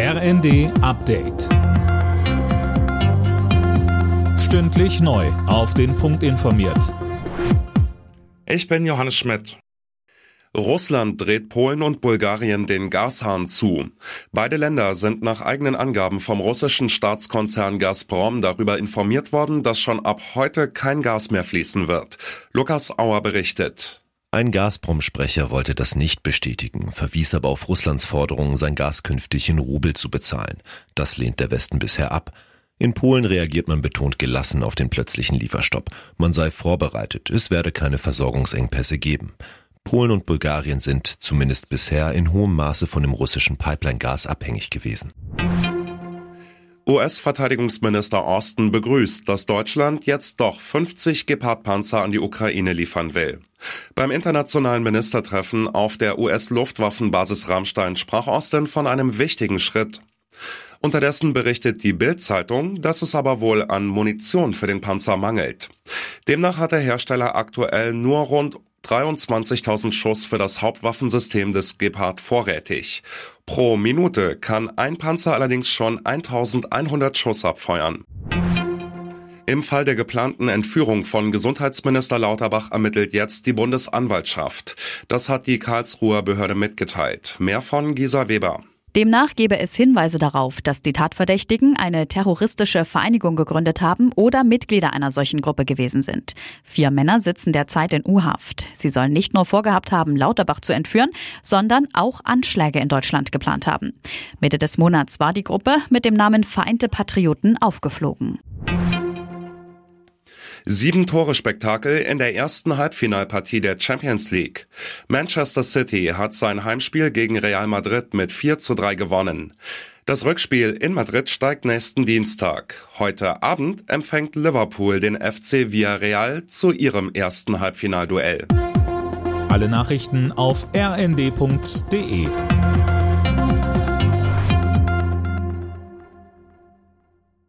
RND Update. Stündlich neu. Auf den Punkt informiert. Ich bin Johannes Schmidt. Russland dreht Polen und Bulgarien den Gashahn zu. Beide Länder sind nach eigenen Angaben vom russischen Staatskonzern Gazprom darüber informiert worden, dass schon ab heute kein Gas mehr fließen wird. Lukas Auer berichtet. Ein Gazprom-Sprecher wollte das nicht bestätigen, verwies aber auf Russlands Forderung, sein Gas künftig in Rubel zu bezahlen. Das lehnt der Westen bisher ab. In Polen reagiert man betont gelassen auf den plötzlichen Lieferstopp. Man sei vorbereitet, es werde keine Versorgungsengpässe geben. Polen und Bulgarien sind, zumindest bisher, in hohem Maße von dem russischen Pipeline-Gas abhängig gewesen. US-Verteidigungsminister Austin begrüßt, dass Deutschland jetzt doch 50 Gepard-Panzer an die Ukraine liefern will. Beim internationalen Ministertreffen auf der US-Luftwaffenbasis Rammstein sprach Austin von einem wichtigen Schritt. Unterdessen berichtet die Bild-Zeitung, dass es aber wohl an Munition für den Panzer mangelt. Demnach hat der Hersteller aktuell nur rund 23.000 Schuss für das Hauptwaffensystem des Gepard vorrätig. Pro Minute kann ein Panzer allerdings schon 1100 Schuss abfeuern. Im Fall der geplanten Entführung von Gesundheitsminister Lauterbach ermittelt jetzt die Bundesanwaltschaft. Das hat die Karlsruher Behörde mitgeteilt. Mehr von Gisa Weber. Demnach gebe es Hinweise darauf, dass die Tatverdächtigen eine terroristische Vereinigung gegründet haben oder Mitglieder einer solchen Gruppe gewesen sind. Vier Männer sitzen derzeit in U-Haft. Sie sollen nicht nur vorgehabt haben, Lauterbach zu entführen, sondern auch Anschläge in Deutschland geplant haben. Mitte des Monats war die Gruppe mit dem Namen Vereinte Patrioten aufgeflogen. Sieben Tore Spektakel in der ersten Halbfinalpartie der Champions League. Manchester City hat sein Heimspiel gegen Real Madrid mit 4 zu 3 gewonnen. Das Rückspiel in Madrid steigt nächsten Dienstag. Heute Abend empfängt Liverpool den FC Villarreal zu ihrem ersten Halbfinalduell. Alle Nachrichten auf rnd.de